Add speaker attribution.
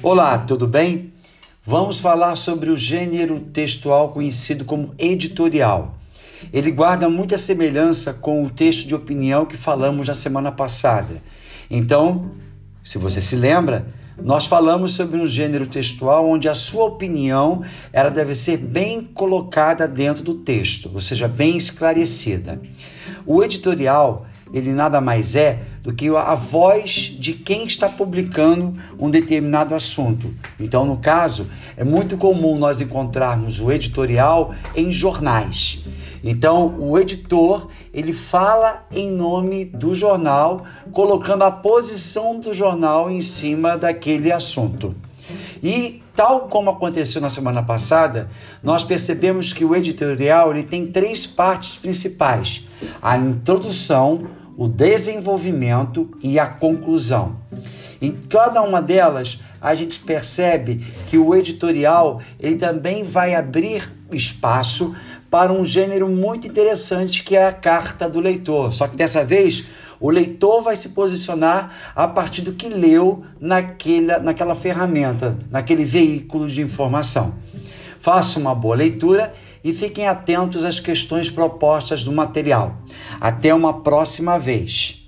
Speaker 1: Olá, tudo bem? Vamos falar sobre o gênero textual conhecido como editorial. Ele guarda muita semelhança com o texto de opinião que falamos na semana passada. Então, se você se lembra, nós falamos sobre um gênero textual onde a sua opinião ela deve ser bem colocada dentro do texto, ou seja, bem esclarecida. O editorial ele nada mais é do que a voz de quem está publicando um determinado assunto. Então, no caso, é muito comum nós encontrarmos o editorial em jornais. Então, o editor, ele fala em nome do jornal, colocando a posição do jornal em cima daquele assunto. E tal como aconteceu na semana passada, nós percebemos que o editorial ele tem três partes principais: a introdução, o desenvolvimento e a conclusão. Em cada uma delas, a gente percebe que o editorial ele também vai abrir espaço para um gênero muito interessante que é a carta do leitor. Só que dessa vez o leitor vai se posicionar a partir do que leu naquela, naquela ferramenta, naquele veículo de informação. Faça uma boa leitura e fiquem atentos às questões propostas no material. Até uma próxima vez.